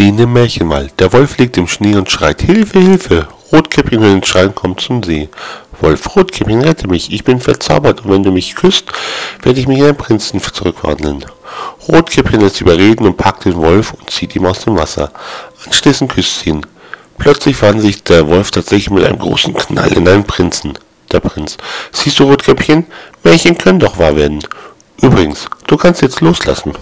fliehen im Märchenwald. Der Wolf liegt im Schnee und schreit, Hilfe, Hilfe! Rotkäppchen hört den Schreien kommt zum See. Wolf, Rotkäppchen, rette mich, ich bin verzaubert und wenn du mich küsst, werde ich mich in einen Prinzen zurückwandeln. Rotkäppchen lässt überreden und packt den Wolf und zieht ihm aus dem Wasser. Anschließend küsst sie ihn. Plötzlich fand sich der Wolf tatsächlich mit einem großen Knall in einen Prinzen. Der Prinz. Siehst du, Rotkäppchen, Märchen können doch wahr werden. Übrigens, du kannst jetzt loslassen.